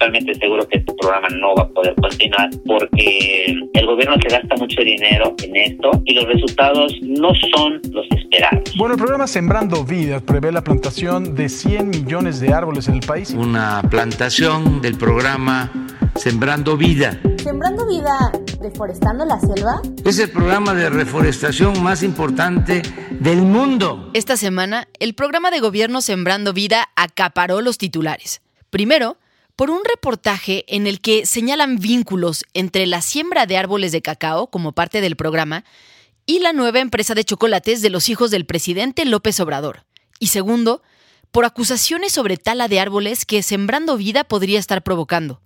Totalmente seguro que este programa no va a poder continuar porque el gobierno se gasta mucho dinero en esto y los resultados no son los esperados. Bueno, el programa Sembrando Vida prevé la plantación de 100 millones de árboles en el país. Una plantación del programa Sembrando Vida. ¿Sembrando vida deforestando la selva? Es el programa de reforestación más importante del mundo. Esta semana, el programa de gobierno Sembrando Vida acaparó los titulares. Primero, por un reportaje en el que señalan vínculos entre la siembra de árboles de cacao como parte del programa y la nueva empresa de chocolates de los hijos del presidente López Obrador. Y segundo, por acusaciones sobre tala de árboles que Sembrando Vida podría estar provocando.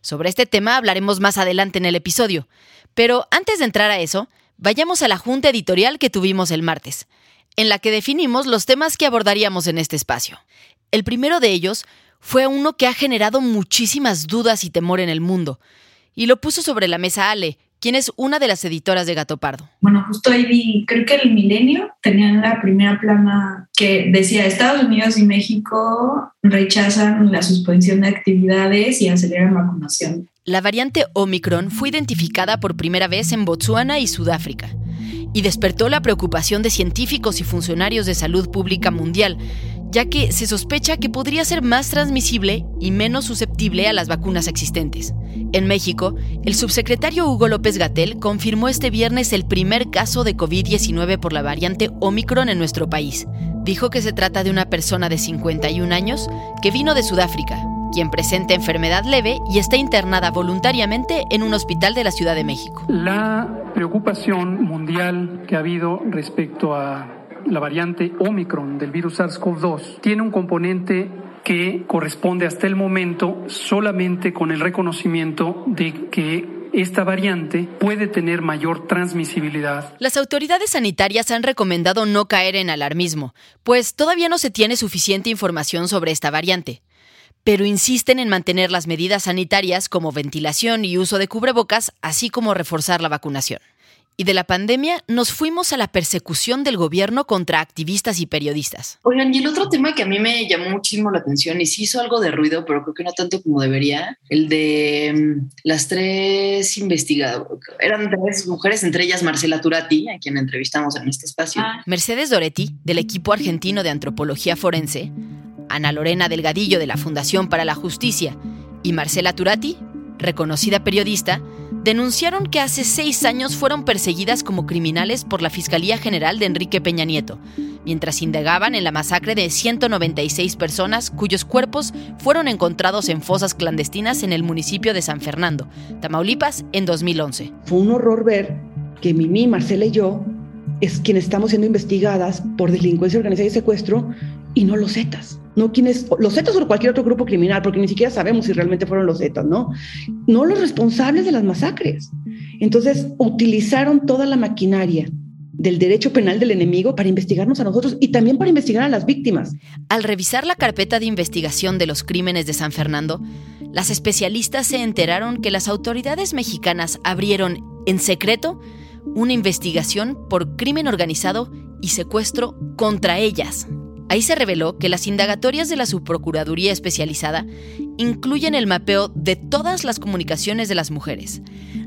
Sobre este tema hablaremos más adelante en el episodio, pero antes de entrar a eso, vayamos a la junta editorial que tuvimos el martes, en la que definimos los temas que abordaríamos en este espacio. El primero de ellos fue uno que ha generado muchísimas dudas y temor en el mundo, y lo puso sobre la mesa Ale, quien es una de las editoras de Gato Pardo. Bueno, justo ahí vi, creo que el Milenio tenía la primera plana que decía Estados Unidos y México rechazan la suspensión de actividades y aceleran vacunación. La variante Omicron fue identificada por primera vez en Botsuana y Sudáfrica y despertó la preocupación de científicos y funcionarios de salud pública mundial, ya que se sospecha que podría ser más transmisible y menos susceptible a las vacunas existentes. En México, el subsecretario Hugo López Gatel confirmó este viernes el primer caso de COVID-19 por la variante Omicron en nuestro país. Dijo que se trata de una persona de 51 años que vino de Sudáfrica, quien presenta enfermedad leve y está internada voluntariamente en un hospital de la Ciudad de México. La preocupación mundial que ha habido respecto a la variante Omicron del virus SARS-CoV-2 tiene un componente que corresponde hasta el momento solamente con el reconocimiento de que esta variante puede tener mayor transmisibilidad. Las autoridades sanitarias han recomendado no caer en alarmismo, pues todavía no se tiene suficiente información sobre esta variante pero insisten en mantener las medidas sanitarias como ventilación y uso de cubrebocas, así como reforzar la vacunación. Y de la pandemia nos fuimos a la persecución del gobierno contra activistas y periodistas. Oigan, y el otro tema que a mí me llamó muchísimo la atención y sí hizo algo de ruido, pero creo que no tanto como debería, el de mm, las tres investigadoras, eran tres mujeres, entre ellas Marcela Turati, a quien entrevistamos en este espacio. Mercedes Doretti, del equipo argentino de antropología forense, Ana Lorena Delgadillo de la Fundación para la Justicia y Marcela Turati, reconocida periodista, denunciaron que hace seis años fueron perseguidas como criminales por la Fiscalía General de Enrique Peña Nieto, mientras indagaban en la masacre de 196 personas cuyos cuerpos fueron encontrados en fosas clandestinas en el municipio de San Fernando, Tamaulipas, en 2011. Fue un horror ver que Mimi, Marcela y yo es quienes estamos siendo investigadas por delincuencia organizada y secuestro y no los Zetas. No quienes, los Zetas o cualquier otro grupo criminal, porque ni siquiera sabemos si realmente fueron los Zetas, ¿no? No los responsables de las masacres. Entonces, utilizaron toda la maquinaria del derecho penal del enemigo para investigarnos a nosotros y también para investigar a las víctimas. Al revisar la carpeta de investigación de los crímenes de San Fernando, las especialistas se enteraron que las autoridades mexicanas abrieron en secreto una investigación por crimen organizado y secuestro contra ellas. Ahí se reveló que las indagatorias de la Subprocuraduría Especializada incluyen el mapeo de todas las comunicaciones de las mujeres,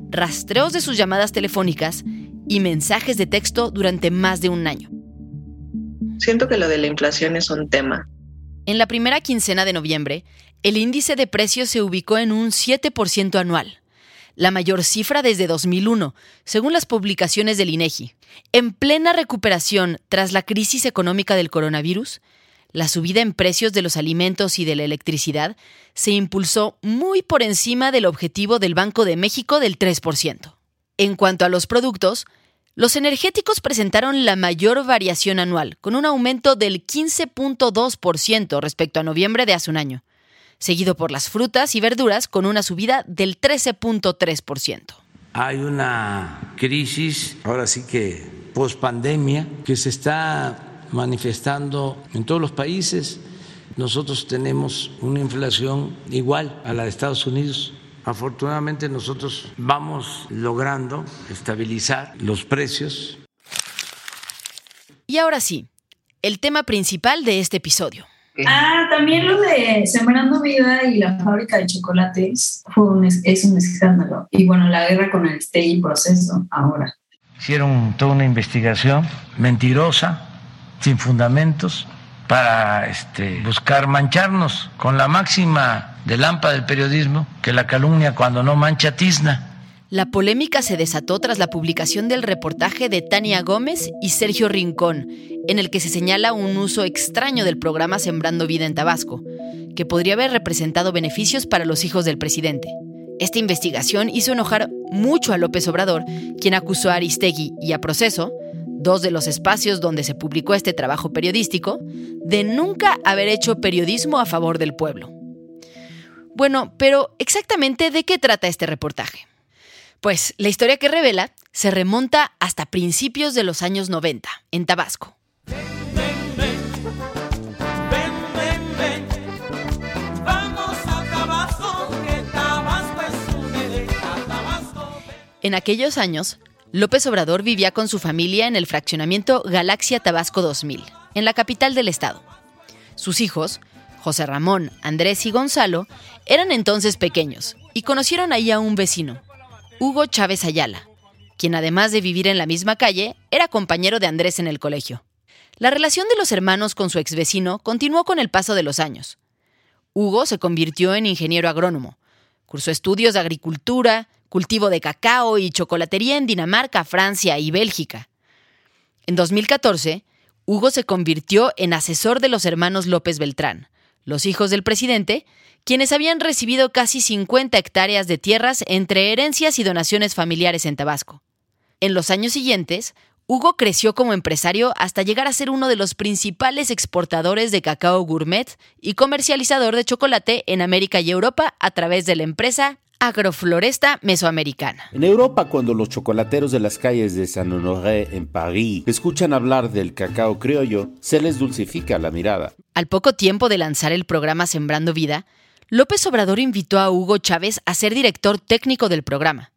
rastreos de sus llamadas telefónicas y mensajes de texto durante más de un año. Siento que lo de la inflación es un tema. En la primera quincena de noviembre, el índice de precios se ubicó en un 7% anual, la mayor cifra desde 2001, según las publicaciones del INEGI. En plena recuperación tras la crisis económica del coronavirus, la subida en precios de los alimentos y de la electricidad se impulsó muy por encima del objetivo del Banco de México del 3%. En cuanto a los productos, los energéticos presentaron la mayor variación anual, con un aumento del 15.2% respecto a noviembre de hace un año, seguido por las frutas y verduras con una subida del 13.3%. Hay una crisis, ahora sí que post pandemia, que se está manifestando en todos los países. Nosotros tenemos una inflación igual a la de Estados Unidos. Afortunadamente nosotros vamos logrando estabilizar los precios. Y ahora sí, el tema principal de este episodio. Ah, también lo de Sembrando Vida y la fábrica de chocolates fue un, es un escándalo. Y bueno, la guerra con el y proceso ahora. Hicieron toda una investigación mentirosa sin fundamentos para este, buscar mancharnos con la máxima de lámpara del periodismo, que la calumnia cuando no mancha tizna. La polémica se desató tras la publicación del reportaje de Tania Gómez y Sergio Rincón, en el que se señala un uso extraño del programa Sembrando Vida en Tabasco, que podría haber representado beneficios para los hijos del presidente. Esta investigación hizo enojar mucho a López Obrador, quien acusó a Aristegui y a Proceso dos de los espacios donde se publicó este trabajo periodístico, de nunca haber hecho periodismo a favor del pueblo. Bueno, pero exactamente de qué trata este reportaje? Pues la historia que revela se remonta hasta principios de los años 90, en Tabasco. En aquellos años, López Obrador vivía con su familia en el fraccionamiento Galaxia Tabasco 2000, en la capital del estado. Sus hijos, José Ramón, Andrés y Gonzalo, eran entonces pequeños y conocieron ahí a un vecino, Hugo Chávez Ayala, quien además de vivir en la misma calle, era compañero de Andrés en el colegio. La relación de los hermanos con su ex vecino continuó con el paso de los años. Hugo se convirtió en ingeniero agrónomo, cursó estudios de agricultura, cultivo de cacao y chocolatería en Dinamarca, Francia y Bélgica. En 2014, Hugo se convirtió en asesor de los hermanos López Beltrán, los hijos del presidente, quienes habían recibido casi 50 hectáreas de tierras entre herencias y donaciones familiares en Tabasco. En los años siguientes, Hugo creció como empresario hasta llegar a ser uno de los principales exportadores de cacao gourmet y comercializador de chocolate en América y Europa a través de la empresa agrofloresta mesoamericana. En Europa, cuando los chocolateros de las calles de Saint Honoré en París escuchan hablar del cacao criollo, se les dulcifica la mirada. Al poco tiempo de lanzar el programa Sembrando Vida, López Obrador invitó a Hugo Chávez a ser director técnico del programa.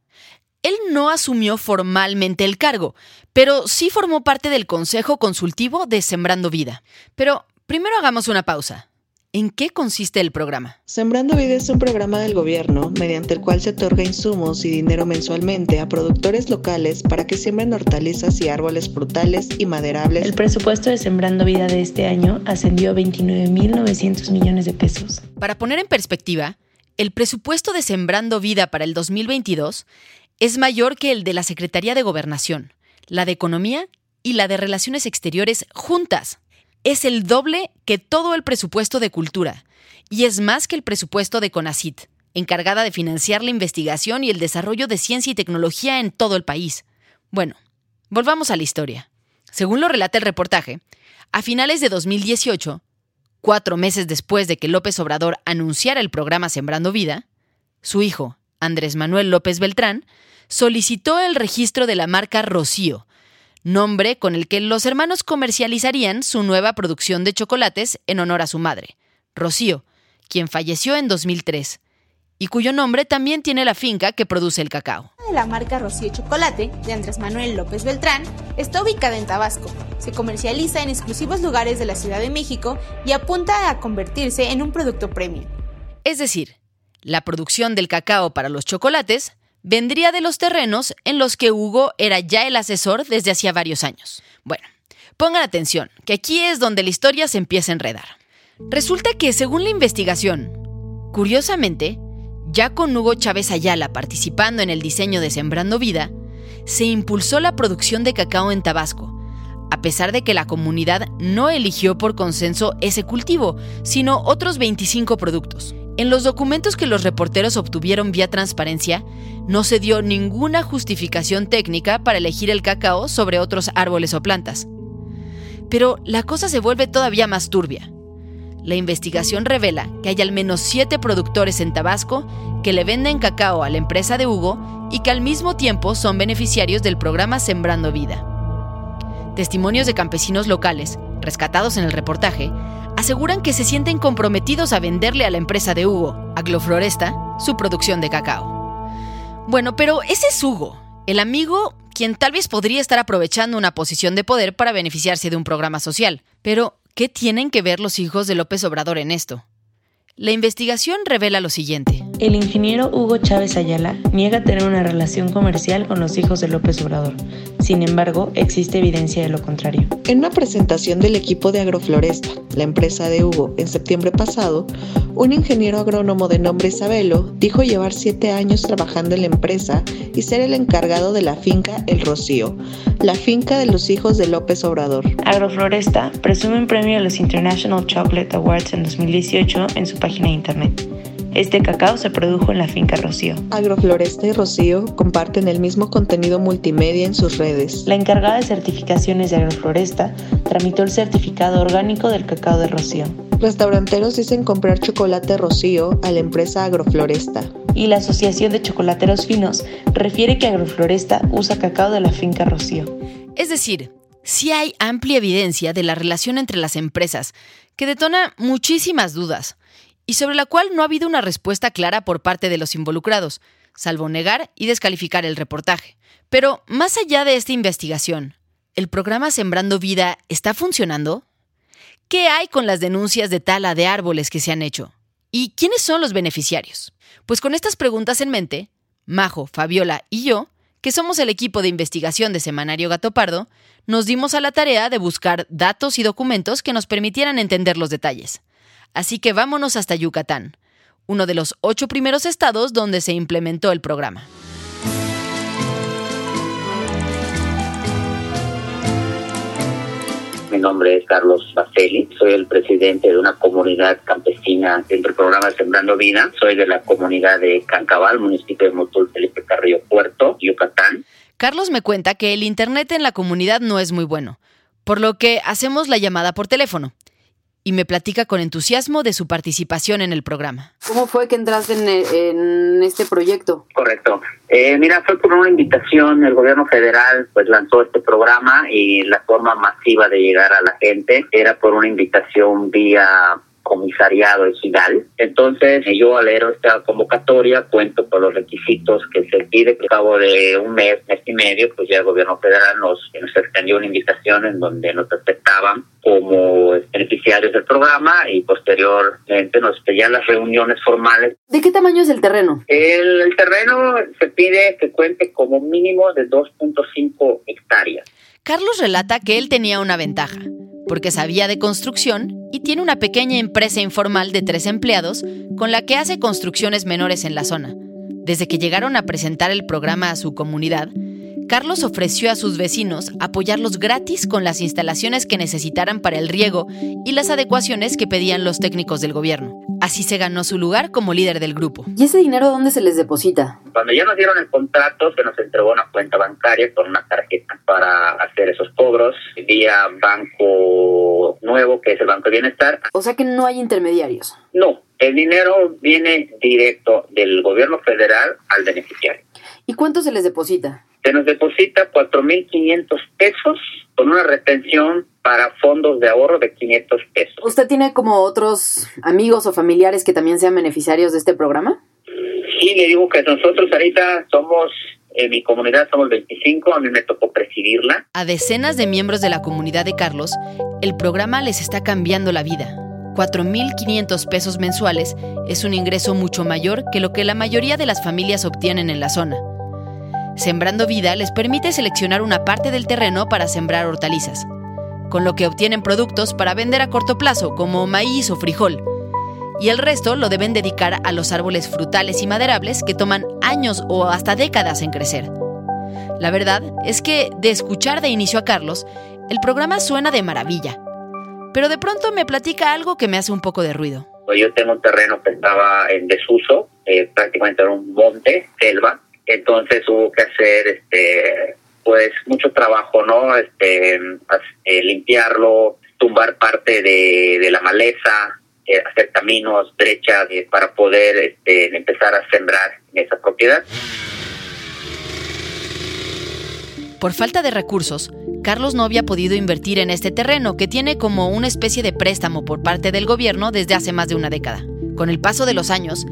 Él no asumió formalmente el cargo, pero sí formó parte del Consejo Consultivo de Sembrando Vida. Pero primero hagamos una pausa. ¿En qué consiste el programa? Sembrando Vida es un programa del gobierno mediante el cual se otorga insumos y dinero mensualmente a productores locales para que siembren hortalizas y árboles frutales y maderables. El presupuesto de Sembrando Vida de este año ascendió a 29.900 millones de pesos. Para poner en perspectiva, el presupuesto de Sembrando Vida para el 2022 es mayor que el de la Secretaría de Gobernación, la de Economía y la de Relaciones Exteriores juntas es el doble que todo el presupuesto de cultura y es más que el presupuesto de CONACIT, encargada de financiar la investigación y el desarrollo de ciencia y tecnología en todo el país. Bueno, volvamos a la historia. Según lo relata el reportaje, a finales de 2018, cuatro meses después de que López Obrador anunciara el programa Sembrando Vida, su hijo, Andrés Manuel López Beltrán, solicitó el registro de la marca Rocío, nombre con el que los hermanos comercializarían su nueva producción de chocolates en honor a su madre, Rocío, quien falleció en 2003, y cuyo nombre también tiene la finca que produce el cacao. La marca Rocío Chocolate, de Andrés Manuel López Beltrán, está ubicada en Tabasco. Se comercializa en exclusivos lugares de la Ciudad de México y apunta a convertirse en un producto premium. Es decir, la producción del cacao para los chocolates vendría de los terrenos en los que Hugo era ya el asesor desde hacía varios años. Bueno, pongan atención, que aquí es donde la historia se empieza a enredar. Resulta que, según la investigación, curiosamente, ya con Hugo Chávez Ayala participando en el diseño de Sembrando Vida, se impulsó la producción de cacao en Tabasco, a pesar de que la comunidad no eligió por consenso ese cultivo, sino otros 25 productos. En los documentos que los reporteros obtuvieron vía transparencia, no se dio ninguna justificación técnica para elegir el cacao sobre otros árboles o plantas. Pero la cosa se vuelve todavía más turbia. La investigación revela que hay al menos siete productores en Tabasco que le venden cacao a la empresa de Hugo y que al mismo tiempo son beneficiarios del programa Sembrando Vida. Testimonios de campesinos locales, rescatados en el reportaje, aseguran que se sienten comprometidos a venderle a la empresa de Hugo, Agrofloresta, su producción de cacao. Bueno, pero ese es Hugo, el amigo quien tal vez podría estar aprovechando una posición de poder para beneficiarse de un programa social. Pero, ¿Qué tienen que ver los hijos de López Obrador en esto? La investigación revela lo siguiente. El ingeniero Hugo Chávez Ayala niega tener una relación comercial con los hijos de López Obrador. Sin embargo, existe evidencia de lo contrario. En una presentación del equipo de Agrofloresta, la empresa de Hugo, en septiembre pasado, un ingeniero agrónomo de nombre Isabelo dijo llevar siete años trabajando en la empresa y ser el encargado de la finca El Rocío, la finca de los hijos de López Obrador. Agrofloresta presume un premio a los International Chocolate Awards en 2018 en su página de internet. Este cacao se produjo en la finca Rocío. Agrofloresta y Rocío comparten el mismo contenido multimedia en sus redes. La encargada de certificaciones de Agrofloresta tramitó el certificado orgánico del cacao de Rocío. Restauranteros dicen comprar chocolate Rocío a la empresa Agrofloresta. Y la Asociación de Chocolateros Finos refiere que Agrofloresta usa cacao de la finca Rocío. Es decir, sí hay amplia evidencia de la relación entre las empresas, que detona muchísimas dudas y sobre la cual no ha habido una respuesta clara por parte de los involucrados, salvo negar y descalificar el reportaje. Pero más allá de esta investigación, ¿el programa Sembrando Vida está funcionando? ¿Qué hay con las denuncias de tala de árboles que se han hecho? ¿Y quiénes son los beneficiarios? Pues con estas preguntas en mente, Majo, Fabiola y yo, que somos el equipo de investigación de Semanario Gato Pardo, nos dimos a la tarea de buscar datos y documentos que nos permitieran entender los detalles. Así que vámonos hasta Yucatán, uno de los ocho primeros estados donde se implementó el programa. Mi nombre es Carlos Baceli, soy el presidente de una comunidad campesina dentro del programa Sembrando Vida. Soy de la comunidad de Cancabal, municipio de Motul, Felipe Carrillo Puerto, Yucatán. Carlos me cuenta que el internet en la comunidad no es muy bueno, por lo que hacemos la llamada por teléfono y me platica con entusiasmo de su participación en el programa. ¿Cómo fue que entraste en, este proyecto? Correcto. Eh, mira, fue por una invitación, el gobierno federal pues lanzó este programa y la forma masiva de llegar a la gente era por una invitación vía comisariado es final. Entonces, yo al leer esta convocatoria cuento con los requisitos que se pide. Al cabo de un mes, mes y medio, pues ya el gobierno federal nos, nos extendió una invitación en donde nos aceptaban como beneficiarios del programa y posteriormente nos pedían las reuniones formales. ¿De qué tamaño es el terreno? El, el terreno se pide que cuente como mínimo de 2.5 hectáreas. Carlos relata que él tenía una ventaja porque sabía de construcción y tiene una pequeña empresa informal de tres empleados con la que hace construcciones menores en la zona. Desde que llegaron a presentar el programa a su comunidad, Carlos ofreció a sus vecinos apoyarlos gratis con las instalaciones que necesitaran para el riego y las adecuaciones que pedían los técnicos del gobierno. Así se ganó su lugar como líder del grupo. ¿Y ese dinero dónde se les deposita? Cuando ya nos dieron el contrato, se nos entregó una cuenta bancaria con una tarjeta para hacer esos cobros vía Banco Nuevo, que es el Banco de Bienestar. O sea que no hay intermediarios. No, el dinero viene directo del gobierno federal al beneficiario. ¿Y cuánto se les deposita? Se nos deposita 4.500 pesos con una retención para fondos de ahorro de 500 pesos. ¿Usted tiene como otros amigos o familiares que también sean beneficiarios de este programa? Sí, le digo que nosotros ahorita somos en mi comunidad somos 25, a mí me tocó presidirla. A decenas de miembros de la comunidad de Carlos, el programa les está cambiando la vida. 4.500 pesos mensuales es un ingreso mucho mayor que lo que la mayoría de las familias obtienen en la zona. Sembrando Vida les permite seleccionar una parte del terreno para sembrar hortalizas, con lo que obtienen productos para vender a corto plazo, como maíz o frijol, y el resto lo deben dedicar a los árboles frutales y maderables que toman años o hasta décadas en crecer. La verdad es que, de escuchar de inicio a Carlos, el programa suena de maravilla, pero de pronto me platica algo que me hace un poco de ruido. Yo tengo un terreno que estaba en desuso, eh, prácticamente era un monte, selva, entonces hubo que hacer este pues mucho trabajo, ¿no? Este, eh, limpiarlo, tumbar parte de, de la maleza, eh, hacer caminos, brechas para poder este, empezar a sembrar en esa propiedad. Por falta de recursos, Carlos no había podido invertir en este terreno que tiene como una especie de préstamo por parte del gobierno desde hace más de una década. Con el paso de los años,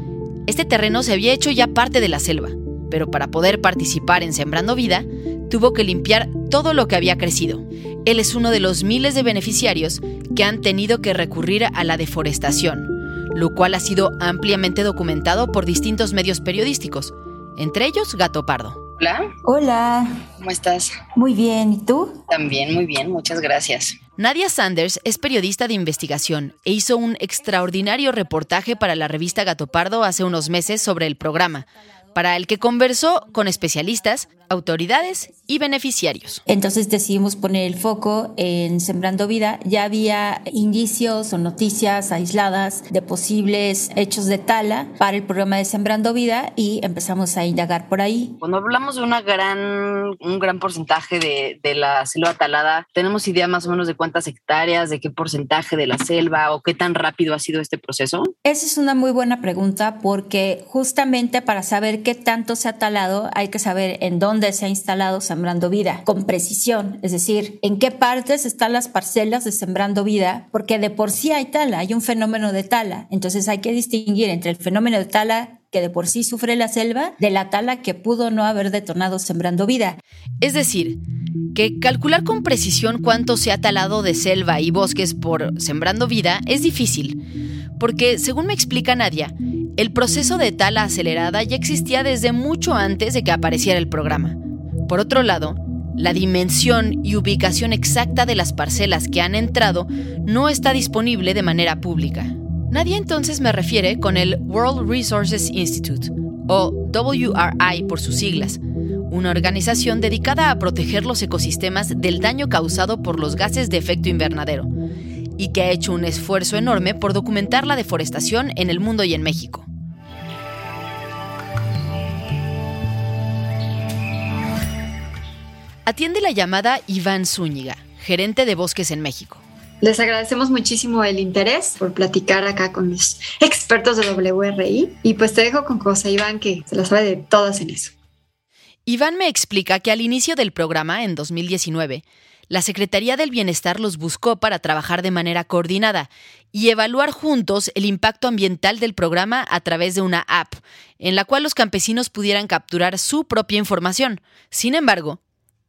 este terreno se había hecho ya parte de la selva, pero para poder participar en Sembrando Vida, tuvo que limpiar todo lo que había crecido. Él es uno de los miles de beneficiarios que han tenido que recurrir a la deforestación, lo cual ha sido ampliamente documentado por distintos medios periodísticos, entre ellos Gato Pardo. Hola. Hola. ¿Cómo estás? Muy bien, ¿y tú? También, muy bien, muchas gracias. Nadia Sanders es periodista de investigación e hizo un extraordinario reportaje para la revista Gato Pardo hace unos meses sobre el programa, para el que conversó con especialistas, autoridades y beneficiarios. Entonces decidimos poner el foco en Sembrando Vida. Ya había indicios o noticias aisladas de posibles hechos de tala para el programa de Sembrando Vida y empezamos a indagar por ahí. Cuando hablamos de una gran, un gran porcentaje de, de la selva talada, ¿tenemos idea más o menos de cuántas hectáreas, de qué porcentaje de la selva o qué tan rápido ha sido este proceso? Esa es una muy buena pregunta porque justamente para saber qué tanto se ha talado hay que saber en dónde se ha instalado Sembrando Vida, con precisión, es decir, en qué partes están las parcelas de Sembrando Vida, porque de por sí hay tala, hay un fenómeno de tala, entonces hay que distinguir entre el fenómeno de tala que de por sí sufre la selva de la tala que pudo no haber detonado Sembrando Vida. Es decir, que calcular con precisión cuánto se ha talado de selva y bosques por Sembrando Vida es difícil, porque según me explica Nadia, el proceso de tala acelerada ya existía desde mucho antes de que apareciera el programa. Por otro lado, la dimensión y ubicación exacta de las parcelas que han entrado no está disponible de manera pública. Nadie entonces me refiere con el World Resources Institute, o WRI por sus siglas, una organización dedicada a proteger los ecosistemas del daño causado por los gases de efecto invernadero, y que ha hecho un esfuerzo enorme por documentar la deforestación en el mundo y en México. Atiende la llamada Iván Zúñiga, gerente de bosques en México. Les agradecemos muchísimo el interés por platicar acá con los expertos de WRI y pues te dejo con José Iván que se la sabe de todas en eso. Iván me explica que al inicio del programa, en 2019, la Secretaría del Bienestar los buscó para trabajar de manera coordinada y evaluar juntos el impacto ambiental del programa a través de una app, en la cual los campesinos pudieran capturar su propia información. Sin embargo,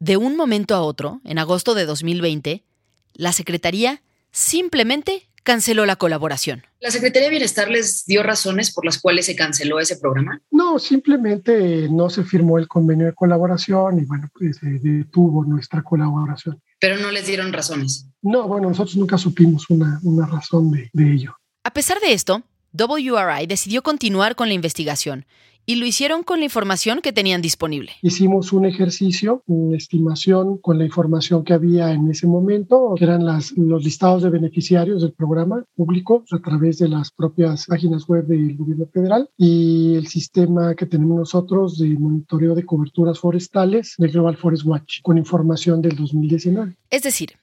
de un momento a otro, en agosto de 2020, la Secretaría simplemente canceló la colaboración. ¿La Secretaría de Bienestar les dio razones por las cuales se canceló ese programa? No, simplemente no se firmó el convenio de colaboración y bueno, pues se detuvo nuestra colaboración. Pero no les dieron razones. No, bueno, nosotros nunca supimos una, una razón de, de ello. A pesar de esto, WRI decidió continuar con la investigación y lo hicieron con la información que tenían disponible. Hicimos un ejercicio, una estimación con la información que había en ese momento, que eran las, los listados de beneficiarios del programa público a través de las propias páginas web del gobierno federal y el sistema que tenemos nosotros de monitoreo de coberturas forestales del Global Forest Watch con información del 2019. Es decir,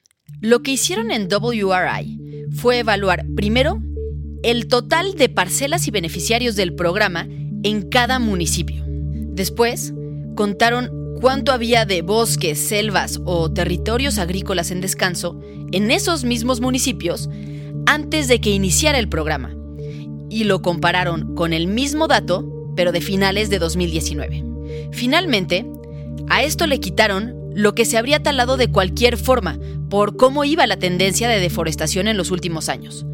lo que hicieron en WRI fue evaluar primero el total de parcelas y beneficiarios del programa en cada municipio. Después, contaron cuánto había de bosques, selvas o territorios agrícolas en descanso en esos mismos municipios antes de que iniciara el programa. Y lo compararon con el mismo dato, pero de finales de 2019. Finalmente, a esto le quitaron lo que se habría talado de cualquier forma, por cómo iba la tendencia de deforestación en los últimos años.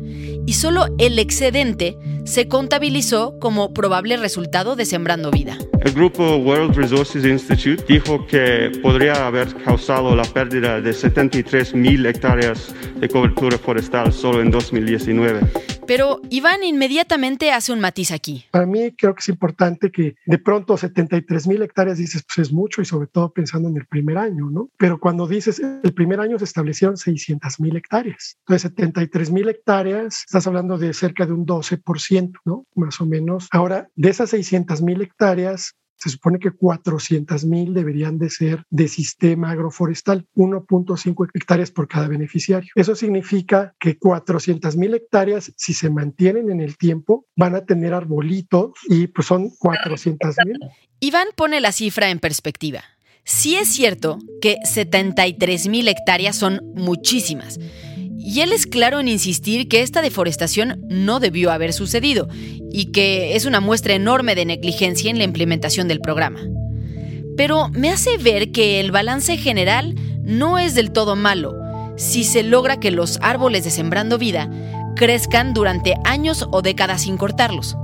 Y solo el excedente se contabilizó como probable resultado de Sembrando Vida. El grupo World Resources Institute dijo que podría haber causado la pérdida de 73 mil hectáreas de cobertura forestal solo en 2019. Pero Iván inmediatamente hace un matiz aquí. Para mí creo que es importante que de pronto 73 mil hectáreas dices, pues es mucho y sobre todo pensando en el primer año, ¿no? Pero cuando dices el primer año se establecieron 600 mil hectáreas. Entonces 73 mil hectáreas, estás hablando de cerca de un 12%, ¿no? Más o menos. Ahora, de esas 600 mil hectáreas, se supone que 400 mil deberían de ser de sistema agroforestal, 1.5 hectáreas por cada beneficiario. Eso significa que 400 mil hectáreas, si se mantienen en el tiempo, van a tener arbolitos y pues son 400 mil. Iván pone la cifra en perspectiva. Sí es cierto que 73 mil hectáreas son muchísimas. Y él es claro en insistir que esta deforestación no debió haber sucedido y que es una muestra enorme de negligencia en la implementación del programa. Pero me hace ver que el balance general no es del todo malo si se logra que los árboles de Sembrando Vida crezcan durante años o décadas sin cortarlos.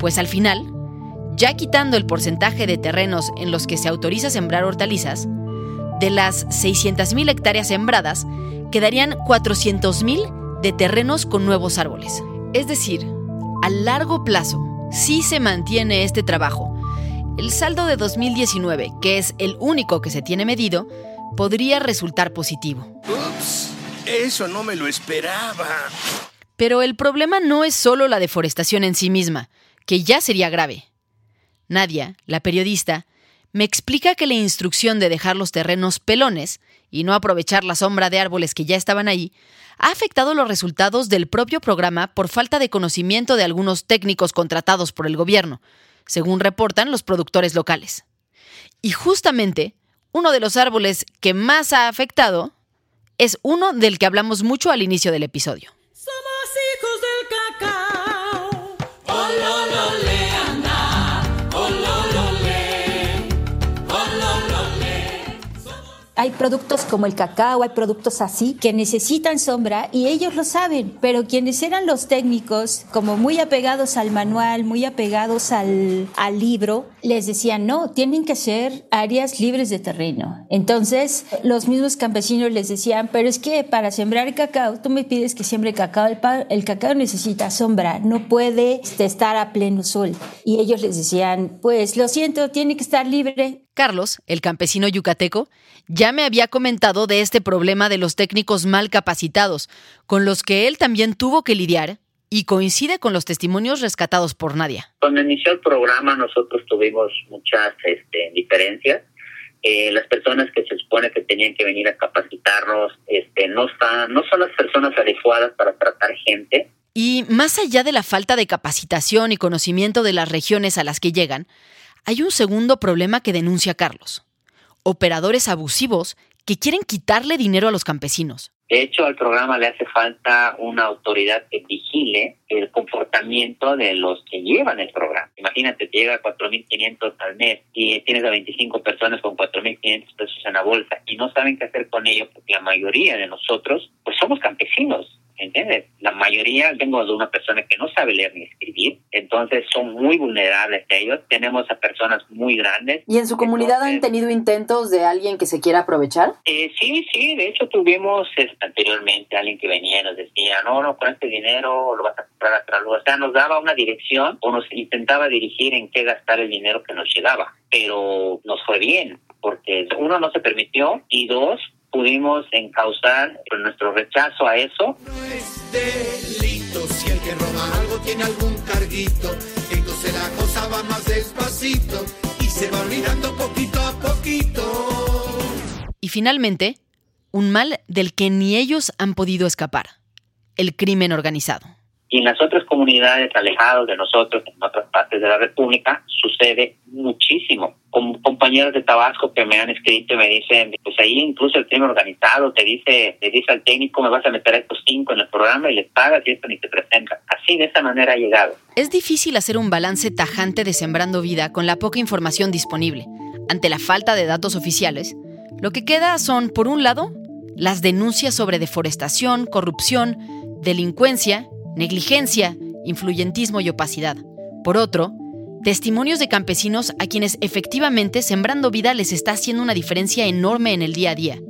Pues al final, ya quitando el porcentaje de terrenos en los que se autoriza sembrar hortalizas, de las 600.000 hectáreas sembradas, quedarían 400.000 de terrenos con nuevos árboles. Es decir, a largo plazo, si se mantiene este trabajo, el saldo de 2019, que es el único que se tiene medido, podría resultar positivo. Ups, eso no me lo esperaba. Pero el problema no es solo la deforestación en sí misma, que ya sería grave. Nadia, la periodista, me explica que la instrucción de dejar los terrenos pelones y no aprovechar la sombra de árboles que ya estaban ahí, ha afectado los resultados del propio programa por falta de conocimiento de algunos técnicos contratados por el gobierno, según reportan los productores locales. Y justamente, uno de los árboles que más ha afectado es uno del que hablamos mucho al inicio del episodio. Hay productos como el cacao, hay productos así que necesitan sombra y ellos lo saben, pero quienes eran los técnicos, como muy apegados al manual, muy apegados al, libro, les decían, no, tienen que ser áreas libres de terreno. Entonces, los mismos campesinos les decían, pero es que para sembrar cacao, tú me pides que siembre cacao, el cacao necesita sombra, no puede este, estar a pleno sol. Y ellos les decían, pues lo siento, tiene que estar libre. Carlos, el campesino yucateco, ya me había comentado de este problema de los técnicos mal capacitados, con los que él también tuvo que lidiar, y coincide con los testimonios rescatados por Nadia. Cuando inició el programa nosotros tuvimos muchas este, diferencias. Eh, las personas que se supone que tenían que venir a capacitarnos este, no, están, no son las personas adecuadas para tratar gente. Y más allá de la falta de capacitación y conocimiento de las regiones a las que llegan, hay un segundo problema que denuncia Carlos. Operadores abusivos que quieren quitarle dinero a los campesinos. De hecho, al programa le hace falta una autoridad que vigile el comportamiento de los que llevan el programa. Imagínate, te llega a 4.500 al mes y tienes a 25 personas con 4.500 pesos en la bolsa y no saben qué hacer con ello porque la mayoría de nosotros, pues somos campesinos. ¿Entiendes? La mayoría, tengo de una persona que no sabe leer ni escribir, entonces son muy vulnerables a ellos. Tenemos a personas muy grandes. ¿Y en su comunidad han tenido intentos de alguien que se quiera aprovechar? Eh, sí, sí, de hecho tuvimos anteriormente alguien que venía y nos decía, no, no, con este dinero lo vas a comprar a tal lugar. O sea, nos daba una dirección o nos intentaba dirigir en qué gastar el dinero que nos llegaba, pero nos fue bien, porque uno no se permitió y dos, pudimos encauzar nuestro rechazo a eso. Y finalmente, un mal del que ni ellos han podido escapar, el crimen organizado. Y en las otras comunidades alejadas de nosotros, en otras partes de la República, sucede muchísimo. Con compañeros de Tabasco que me han escrito y me dicen, pues ahí incluso el crimen organizado te dice, le dice al técnico, me vas a meter a estos cinco en el programa y les pagas y esto ni te presenta. Así, de esa manera ha llegado. Es difícil hacer un balance tajante de Sembrando Vida con la poca información disponible. Ante la falta de datos oficiales, lo que queda son, por un lado, las denuncias sobre deforestación, corrupción, delincuencia, negligencia, influyentismo y opacidad. Por otro, testimonios de campesinos a quienes efectivamente Sembrando Vida les está haciendo una diferencia enorme en el día a día.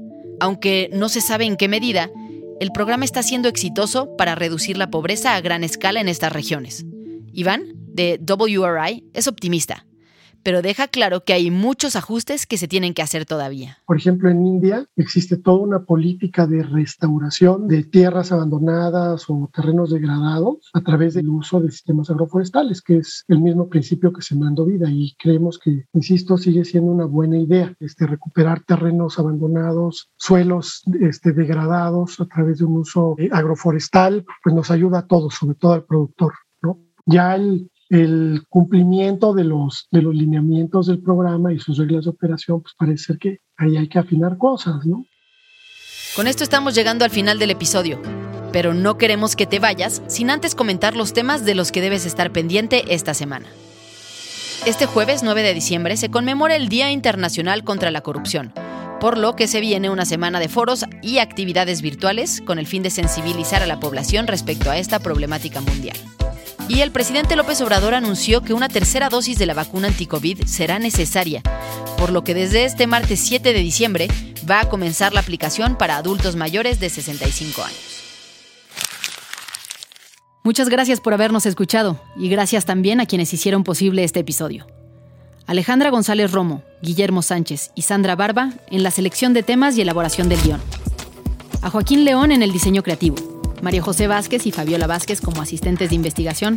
Aunque no se sabe en qué medida, el programa está siendo exitoso para reducir la pobreza a gran escala en estas regiones. Iván, de WRI, es optimista pero deja claro que hay muchos ajustes que se tienen que hacer todavía. Por ejemplo, en India existe toda una política de restauración de tierras abandonadas o terrenos degradados a través del uso de sistemas agroforestales, que es el mismo principio que Sembrando Vida y creemos que, insisto, sigue siendo una buena idea este, recuperar terrenos abandonados, suelos este, degradados a través de un uso eh, agroforestal, pues nos ayuda a todos, sobre todo al productor. ¿no? Ya el, el cumplimiento de los, de los lineamientos del programa y sus reglas de operación, pues parece que ahí hay que afinar cosas, ¿no? Con esto estamos llegando al final del episodio, pero no queremos que te vayas sin antes comentar los temas de los que debes estar pendiente esta semana. Este jueves 9 de diciembre se conmemora el Día Internacional contra la Corrupción, por lo que se viene una semana de foros y actividades virtuales con el fin de sensibilizar a la población respecto a esta problemática mundial. Y el presidente López Obrador anunció que una tercera dosis de la vacuna anticovid será necesaria, por lo que desde este martes 7 de diciembre va a comenzar la aplicación para adultos mayores de 65 años. Muchas gracias por habernos escuchado y gracias también a quienes hicieron posible este episodio. Alejandra González Romo, Guillermo Sánchez y Sandra Barba en la selección de temas y elaboración del guion. A Joaquín León en el diseño creativo María José Vázquez y Fabiola Vázquez como asistentes de investigación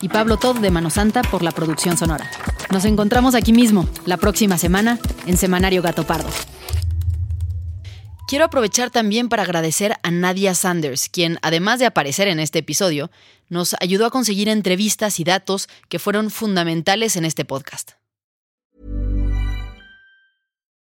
y Pablo Todd de Mano Santa por la producción sonora. Nos encontramos aquí mismo, la próxima semana, en Semanario Gato Pardo. Quiero aprovechar también para agradecer a Nadia Sanders, quien, además de aparecer en este episodio, nos ayudó a conseguir entrevistas y datos que fueron fundamentales en este podcast.